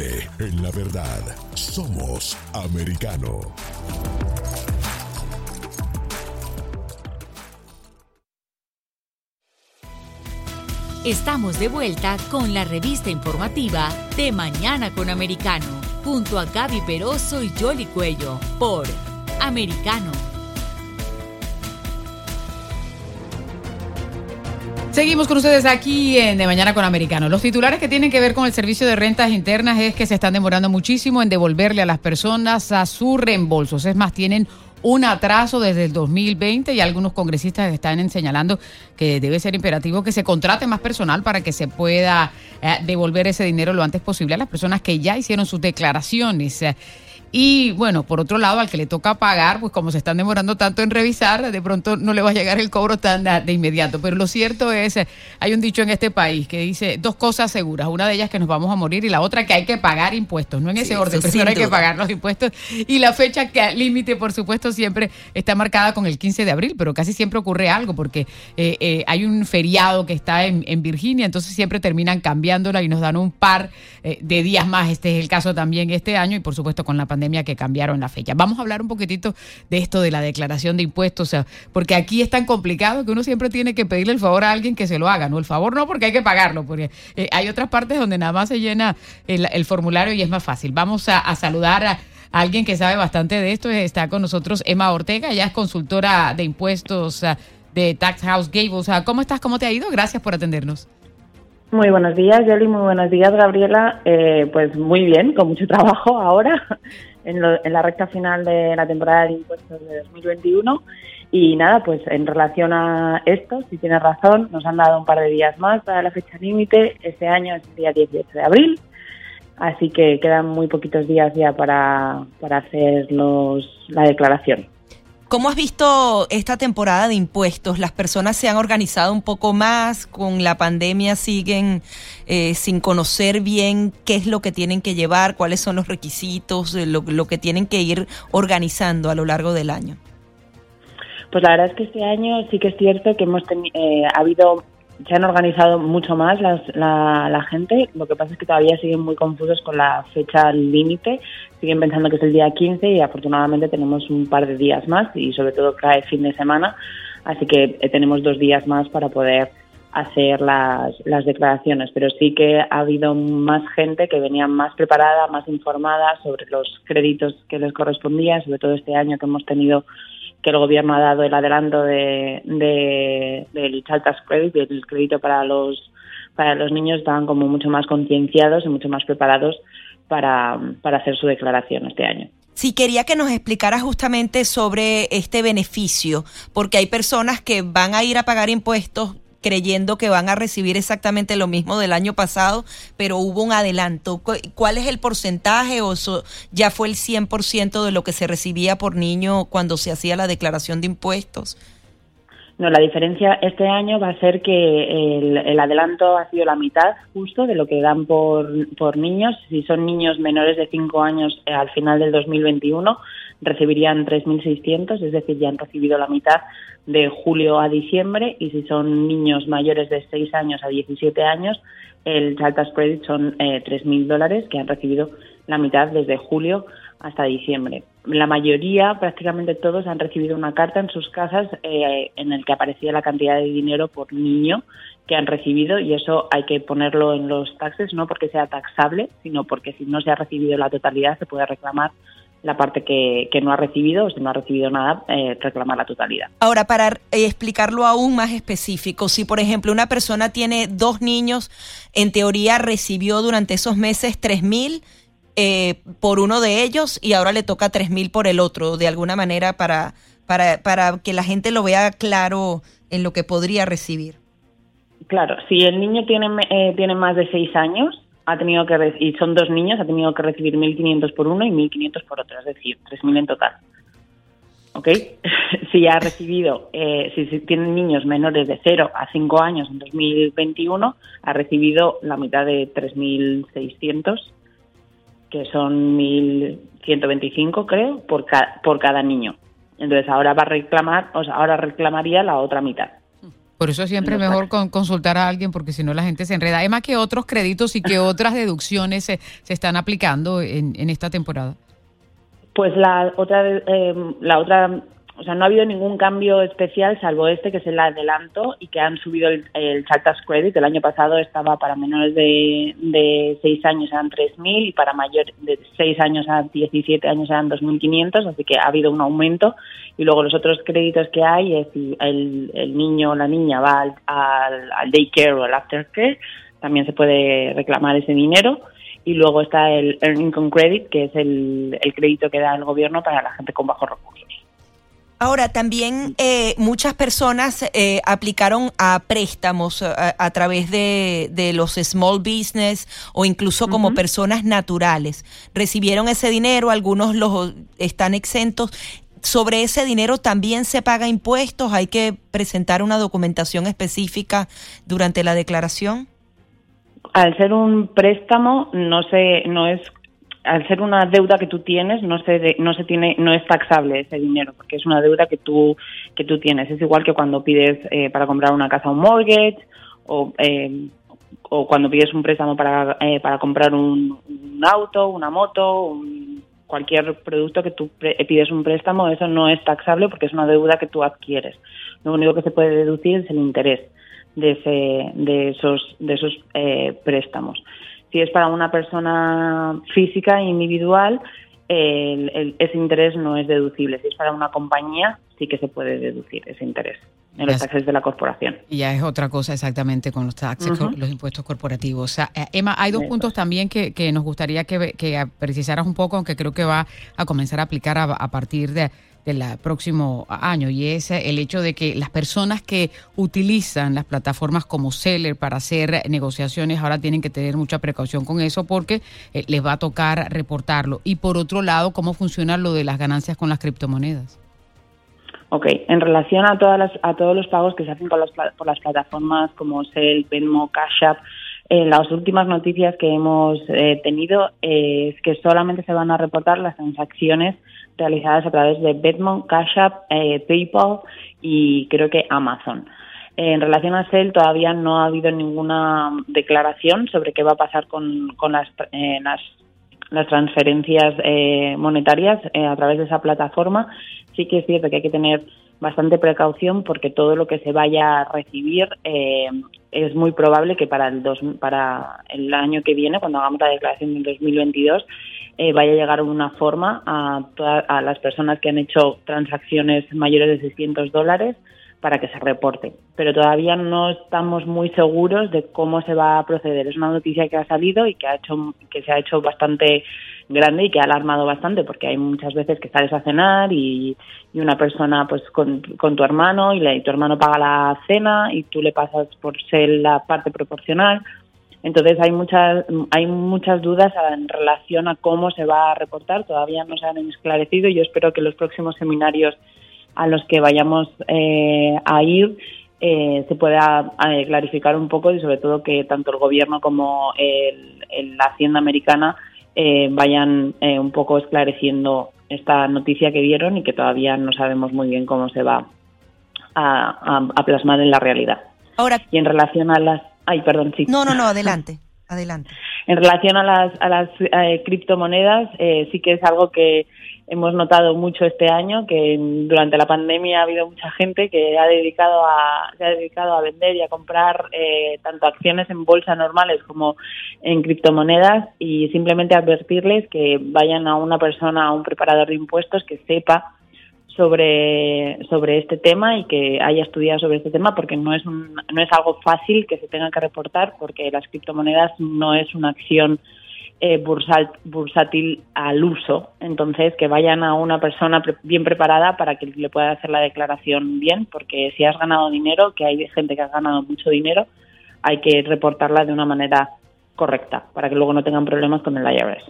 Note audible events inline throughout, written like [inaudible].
En la verdad. Somos americano. Estamos de vuelta con la revista informativa de Mañana con Americano, junto a Gaby Peroso y Jolly Cuello, por Americano. Seguimos con ustedes aquí en De Mañana con Americano. Los titulares que tienen que ver con el servicio de rentas internas es que se están demorando muchísimo en devolverle a las personas a sus reembolsos. Es más, tienen un atraso desde el 2020 y algunos congresistas están señalando que debe ser imperativo que se contrate más personal para que se pueda eh, devolver ese dinero lo antes posible a las personas que ya hicieron sus declaraciones. Y bueno, por otro lado, al que le toca pagar, pues como se están demorando tanto en revisar, de pronto no le va a llegar el cobro tan de inmediato. Pero lo cierto es, hay un dicho en este país que dice dos cosas seguras. Una de ellas que nos vamos a morir y la otra que hay que pagar impuestos. No en ese orden, primero hay que pagar los impuestos. Y la fecha que límite, por supuesto, siempre está marcada con el 15 de abril, pero casi siempre ocurre algo porque eh, eh, hay un feriado que está en, Virginia, entonces siempre terminan cambiándola y nos dan un par eh, de días más. Este es el caso también este año y por supuesto con la pandemia que cambiaron la fecha. Vamos a hablar un poquitito de esto de la declaración de impuestos, porque aquí es tan complicado que uno siempre tiene que pedirle el favor a alguien que se lo haga, ¿no? El favor no, porque hay que pagarlo, porque eh, hay otras partes donde nada más se llena el, formulario y es más fácil. Vamos a, saludar a alguien que sabe bastante de esto. Está con nosotros Emma Ortega, ella es consultora de impuestos de Tax House Gables. ¿Cómo estás? ¿Cómo te ha ido? Gracias por atendernos. Muy buenos días, Yoli. Muy buenos días, Gabriela. Eh, pues muy bien, con mucho trabajo [laughs] ahora en, la recta final de la temporada de impuestos de 2021. Y nada, pues en relación a esto, si tienes razón, nos han dado un par de días más para la fecha límite. Este año es el día 18 de abril, así que quedan muy poquitos días ya para, para hacer los, la declaración. ¿Cómo has visto esta temporada de impuestos? ¿Las personas se han organizado un poco más? ¿Con la pandemia siguen eh, sin conocer bien qué es lo que tienen que llevar? ¿Cuáles son los requisitos? Lo, lo que tienen que ir organizando a lo largo del año. Pues la verdad es que este año sí que es cierto que hemos eh, ha habido se han organizado mucho más la, la, gente. Lo que pasa es que todavía siguen muy confusos con la fecha límite. Siguen pensando que es el día 15 y afortunadamente tenemos un par de días más y sobre todo cae fin de semana. Así que eh, tenemos dos días más para poder hacer las, las declaraciones. Pero sí que ha habido más gente que venía más preparada, más informada sobre los créditos que les correspondían, sobre todo este año que hemos tenido que el gobierno ha dado el adelanto de, del Child Tax Credit, del crédito para los para los niños, estaban como mucho más concienciados y mucho más preparados para, para hacer su declaración este año. Sí, quería que nos explicara justamente sobre este beneficio, porque hay personas que van a ir a pagar impuestos creyendo que van a recibir exactamente lo mismo del año pasado, pero hubo un adelanto. ¿Cuál es el porcentaje o ya fue el 100% de lo que se recibía por niño cuando se hacía la declaración de impuestos? No, la diferencia este año va a ser que el, adelanto ha sido la mitad justo de lo que dan por, por niños. Si son niños menores de 5 años eh, al final del 2021, recibirían 3.600, es decir, ya han recibido la mitad de julio a diciembre. Y si son niños mayores de 6 años a 17 años, el Child Credit son eh, 3.000 dólares que han recibido la mitad desde julio hasta diciembre. La mayoría, prácticamente todos, han recibido una carta en sus casas eh, en el que aparecía la cantidad de dinero por niño que han recibido y eso hay que ponerlo en los taxes, no porque sea taxable, sino porque si no se ha recibido la totalidad se puede reclamar la parte que, no ha recibido o si no ha recibido nada, eh, reclamar la totalidad. Ahora, para eh, explicarlo aún más específico, si por ejemplo una persona tiene dos niños, en teoría recibió durante esos meses tres mil eh, por uno de ellos y ahora le toca tres mil por el otro, de alguna manera para, para, para que la gente lo vea claro en lo que podría recibir. Claro, si el niño tiene, eh, tiene más de seis años, ha tenido que y son dos niños, ha tenido que recibir 1.500 por uno y 1.500 por otro, es decir, 3.000 en total. ¿Ok? [laughs] si ha recibido, eh, si, si tienen niños menores de 0 a 5 años en 2021, ha recibido la mitad de 3.600 que son 1.125 creo, por, por cada niño. Entonces ahora va a reclamar, o sea, ahora reclamaría la otra mitad. Por eso siempre es mejor consultar a alguien porque si no la gente se enreda. Además que otros créditos y que [laughs] otras deducciones se, se están aplicando en, en, esta temporada. Pues la otra, eh, la otra o sea, no ha habido ningún cambio especial salvo este, que es el adelanto, y que han subido el, el Child Tax Credit. El año pasado estaba para menores de, de 6 años eran 3.000 y para mayores de 6 años a 17 años eran 2.500, así que ha habido un aumento. Y luego los otros créditos que hay es si el, el niño o la niña va al, al, al daycare o al aftercare, también se puede reclamar ese dinero y luego está el Earned Income Credit, que es el, el, crédito que da el gobierno para la gente con bajos recursos. Ahora, también eh, muchas personas eh, aplicaron a préstamos a, a través de, de, los small business o incluso como uh -huh. personas naturales. Recibieron ese dinero, algunos los están exentos. Sobre ese dinero también se paga impuestos, hay que presentar una documentación específica durante la declaración. Al ser un préstamo, no se, no es al ser una deuda que tú tienes no se no se tiene no es taxable ese dinero porque es una deuda que tú que tú tienes. Es igual que cuando pides eh, para comprar una casa un mortgage o eh, o cuando pides un préstamo para eh, para comprar un, un, auto una moto un, cualquier producto que tú pides un préstamo eso no es taxable porque es una deuda que tú adquieres. Lo único que se puede deducir es el interés de ese de esos de esos eh, préstamos si es para una persona física individual, el, el, ese interés no es deducible. Si es para una compañía, sí que se puede deducir ese interés en los taxes de la corporación. Y ya es otra cosa exactamente con los taxes, uh -huh. los impuestos corporativos. O sea, eh, Emma, hay dos Eso. puntos también que, que, nos gustaría que, que precisaras un poco, aunque creo que va a comenzar a aplicar a, a partir de del próximo año y es el hecho de que las personas que utilizan las plataformas como Seller para hacer negociaciones ahora tienen que tener mucha precaución con eso porque eh, les va a tocar reportarlo. Y por otro lado, ¿cómo funciona lo de las ganancias con las criptomonedas? Ok, en relación a todas las, a todos los pagos que se hacen por las, por las plataformas como Sell, Venmo, Cash App, eh, las últimas noticias que hemos eh, tenido eh, es que solamente se van a reportar las transacciones realizadas a través de Venmo, Cash App, eh, PayPal y creo que Amazon. En relación a Cell todavía no ha habido ninguna declaración sobre qué va a pasar con, con las, eh, las, las, transferencias monetarias a través de esa plataforma. Sí que es cierto que hay que tener bastante precaución porque todo lo que se vaya a recibir eh, es muy probable que para el, dos, para el año que viene, cuando hagamos la declaración del 2022, eh, vaya a llegar una forma a, todas, a las personas que han hecho transacciones mayores de 600 dólares para que se reporte. Pero todavía no estamos muy seguros de cómo se va a proceder. Es una noticia que ha salido y que ha hecho que se ha hecho bastante grande y que ha alarmado bastante porque hay muchas veces que sales a cenar y, y una persona pues con, con tu hermano y, le, y tu hermano paga la cena y tú le pasas por ser la parte proporcional. Entonces hay muchas hay muchas dudas en relación a cómo se va a reportar, todavía no se han esclarecido y yo espero que los próximos seminarios a los que vayamos eh, a ir eh, se pueda eh, clarificar un poco y sobre todo que tanto el gobierno como el, el, la Hacienda americana eh, vayan eh, un poco esclareciendo esta noticia que vieron y que todavía no sabemos muy bien cómo se va a, a, a plasmar en la realidad. Ahora, y en relación a las Ay, perdón, sí. No, no, no, adelante, adelante. [laughs] En relación a las, a las eh, criptomonedas, eh, sí que es algo que hemos notado mucho este año, que durante la pandemia ha habido mucha gente que ha dedicado a, se ha dedicado a vender y a comprar eh, tanto acciones en bolsa normales como en criptomonedas y simplemente advertirles que vayan a una persona, a un preparador de impuestos que sepa sobre, sobre este tema y que haya estudiado sobre este tema porque no es, un, no es algo fácil que se tenga que reportar porque las criptomonedas no es una acción eh, bursal, bursátil al uso. Entonces, que vayan a una persona pre bien preparada para que le pueda hacer la declaración bien porque si has ganado dinero, que hay gente que ha ganado mucho dinero, hay que reportarla de una manera correcta para que luego no tengan problemas con el IRS.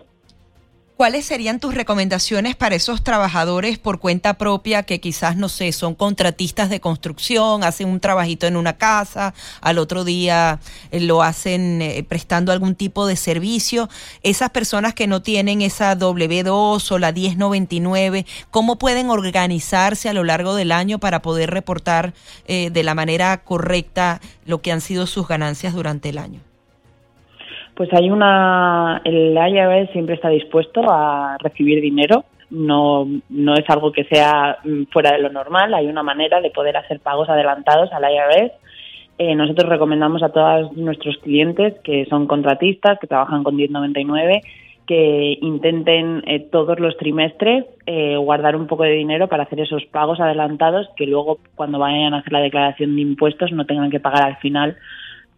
¿Cuáles serían tus recomendaciones para esos trabajadores por cuenta propia que quizás, no sé, son contratistas de construcción, hacen un trabajito en una casa, al otro día eh, lo hacen eh, prestando algún tipo de servicio? Esas personas que no tienen esa W2 o la 1099, ¿cómo pueden organizarse a lo largo del año para poder reportar eh, de la manera correcta lo que han sido sus ganancias durante el año? Pues hay una, el IRS siempre está dispuesto a recibir dinero, no, no es algo que sea mm, fuera de lo normal, hay una manera de poder hacer pagos adelantados al IRS. Eh, nosotros recomendamos a todos nuestros clientes que son contratistas, que trabajan con 1099, que intenten eh, todos los trimestres eh, guardar un poco de dinero para hacer esos pagos adelantados que luego cuando vayan a hacer la declaración de impuestos no tengan que pagar al final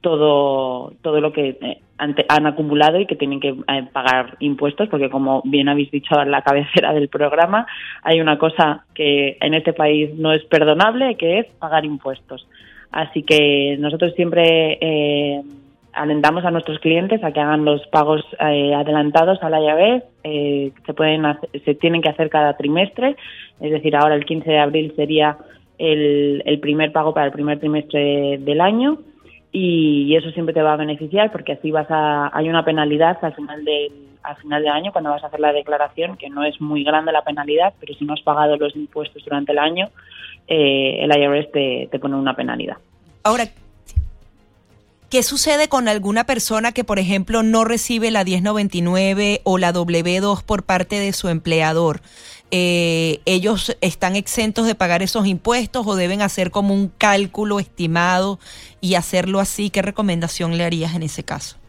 todo, todo lo que eh, han, acumulado y que tienen que eh, pagar impuestos, porque como bien habéis dicho en la cabecera del programa, hay una cosa que en este país no es perdonable, que es pagar impuestos. Así que nosotros siempre eh, alentamos a nuestros clientes a que hagan los pagos adelantados a la llave. se, pueden se tienen que hacer cada trimestre, es decir, ahora el 15 de abril sería el, el primer pago para el primer trimestre del año y eso siempre te va a beneficiar porque así vas a hay una penalidad al final del al final del año cuando vas a hacer la declaración que no es muy grande la penalidad pero si no has pagado los impuestos durante el año eh, el IRS te, te pone una penalidad. Ahora ¿Qué sucede con alguna persona que, por ejemplo, no recibe la 1099 o la W2 por parte de su empleador? Eh, ¿Ellos están exentos de pagar esos impuestos o deben hacer como un cálculo estimado y hacerlo así? ¿Qué recomendación le harías en ese caso?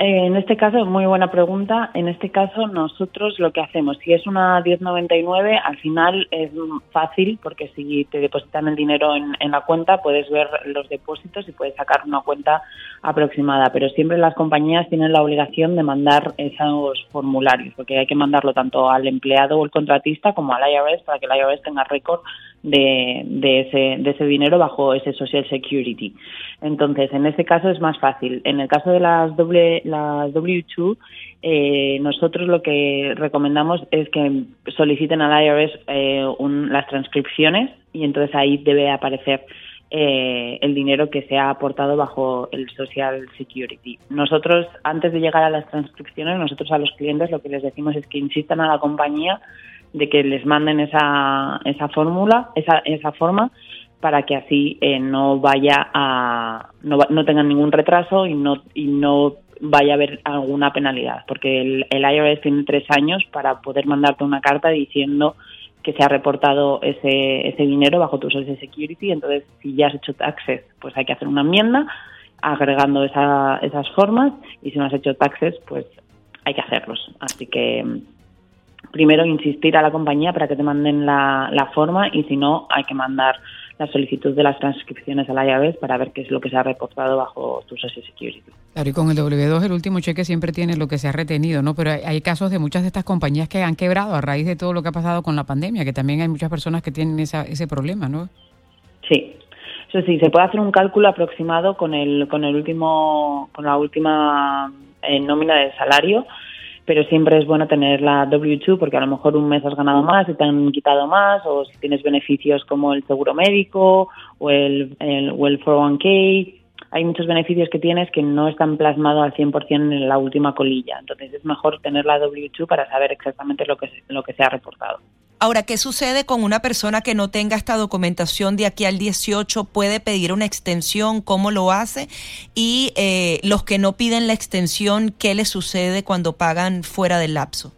Eh, en este caso, muy buena pregunta. En este caso, nosotros lo que hacemos, si es una 1099, al final es fácil porque si te depositan el dinero en, la cuenta, puedes ver los depósitos y puedes sacar una cuenta aproximada. Pero siempre las compañías tienen la obligación de mandar esos formularios, porque hay que mandarlo tanto al empleado o el contratista como al IRS para que el IRS tenga récord de, de, ese, de ese dinero bajo ese Social Security. Entonces, en este caso es más fácil. En el caso de las, las W2, eh, nosotros lo que recomendamos es que soliciten al IRS eh, las transcripciones y entonces ahí debe aparecer eh, el dinero que se ha aportado bajo el Social Security. Nosotros, antes de llegar a las transcripciones, nosotros a los clientes lo que les decimos es que insistan a la compañía de que les manden esa, esa fórmula, esa, esa forma, para que así eh, no vaya a no, no tengan ningún retraso y no y no vaya a haber alguna penalidad, porque el, el IRS tiene tres años para poder mandarte una carta diciendo que se ha reportado ese, ese dinero bajo tu Social Security. Entonces, si ya has hecho taxes, pues hay que hacer una enmienda agregando esa, esas formas y si no has hecho taxes, pues hay que hacerlos. Así que primero insistir a la compañía para que te manden la, la forma y si no hay que mandar la solicitud de las transcripciones a la llave para ver qué es lo que se ha reportado bajo tu Social Security. Claro, y con el W2 el último cheque siempre tiene lo que se ha retenido, ¿no? Pero hay, casos de muchas de estas compañías que han quebrado a raíz de todo lo que ha pasado con la pandemia, que también hay muchas personas que tienen esa, ese problema, ¿no? Sí, eso sí, se puede hacer un cálculo aproximado con el, con el último, con la última eh, nómina de salario pero siempre es bueno tener la W2 porque a lo mejor un mes has ganado más y te han quitado más, o si tienes beneficios como el seguro médico o el, el, o el 401k. Hay muchos beneficios que tienes que no están plasmados al 100% en la última colilla. Entonces es mejor tener la W2 para saber exactamente lo que, lo que se ha reportado. Ahora, ¿qué sucede con una persona que no tenga esta documentación de aquí al 18? ¿Puede pedir una extensión? ¿Cómo lo hace? Y eh, los que no piden la extensión, ¿qué les sucede cuando pagan fuera del lapso?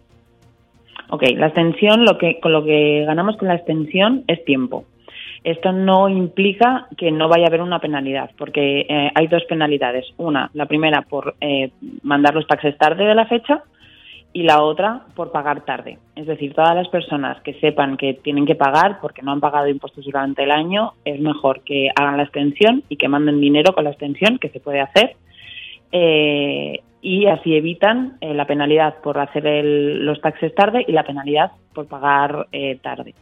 Ok, la extensión, lo que, con lo que ganamos con la extensión es tiempo. Esto no implica que no vaya a haber una penalidad, porque eh, hay dos penalidades. Una, la primera por eh, mandar los taxes tarde de la fecha, y la otra por pagar tarde. Es decir, todas las personas que sepan que tienen que pagar porque no han pagado impuestos durante el año, es mejor que hagan la extensión y que manden dinero con la extensión, que se puede hacer, eh, y así evitan eh, la penalidad por hacer los taxes tarde y la penalidad por pagar eh, tarde.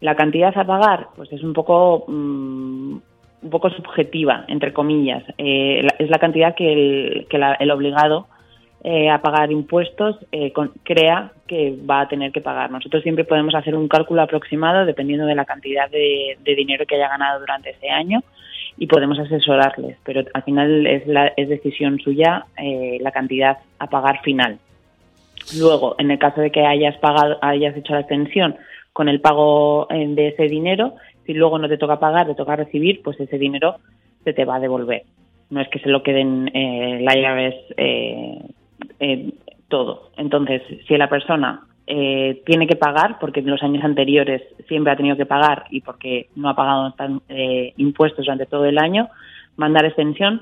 La cantidad a pagar, pues es un poco mm, un poco subjetiva, entre comillas. es la cantidad que el, que el obligado eh, a pagar impuestos, eh, crea que va a tener que pagar. Nosotros siempre podemos hacer un cálculo aproximado dependiendo de la cantidad de, dinero que haya ganado durante ese año y podemos asesorarles, pero al final es, la, es decisión suya eh, la cantidad a pagar final. Luego, en el caso de que hayas pagado, hayas hecho la extensión con el pago de ese dinero, si luego no te toca pagar, te toca recibir, pues ese dinero se te va a devolver. No es que se lo queden eh, la llaves eh, eh, todo. Entonces, si la persona eh, tiene que pagar, porque en los años anteriores siempre ha tenido que pagar y porque no ha pagado eh, impuestos durante todo el año, mandar extensión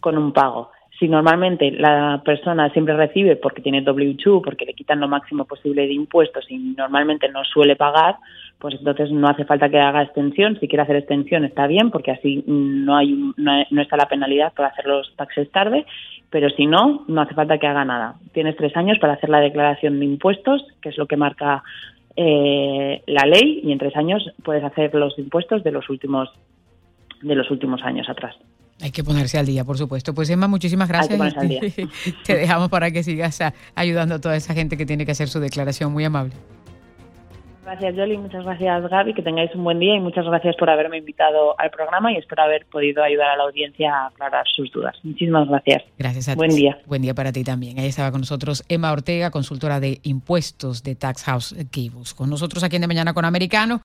con un pago. Si normalmente la persona siempre recibe porque tiene W2, porque le quitan lo máximo posible de impuestos y normalmente no suele pagar, pues entonces no hace falta que haga extensión. Si quiere hacer extensión está bien, porque así no, hay, no, está la penalidad por hacer los taxes tarde, pero si no, no hace falta que haga nada. Tienes tres años para hacer la declaración de impuestos, que es lo que marca eh, la ley, y en tres años puedes hacer los impuestos de los últimos de los últimos años atrás. Hay que ponerse al día, por supuesto. Pues Emma, muchísimas gracias. [laughs] Te dejamos para que sigas ayudando a toda esa gente que tiene que hacer su declaración. Muy amable. Gracias, Jolly. Muchas gracias, Gaby. Que tengáis un buen día y muchas gracias por haberme invitado al programa y espero haber podido ayudar a la audiencia a aclarar sus dudas. Muchísimas gracias. Gracias a ti. Buen día. Buen día para ti también. Ahí estaba con nosotros Emma Ortega, consultora de impuestos de Tax House Gables. Con nosotros aquí en De Mañana con Americano.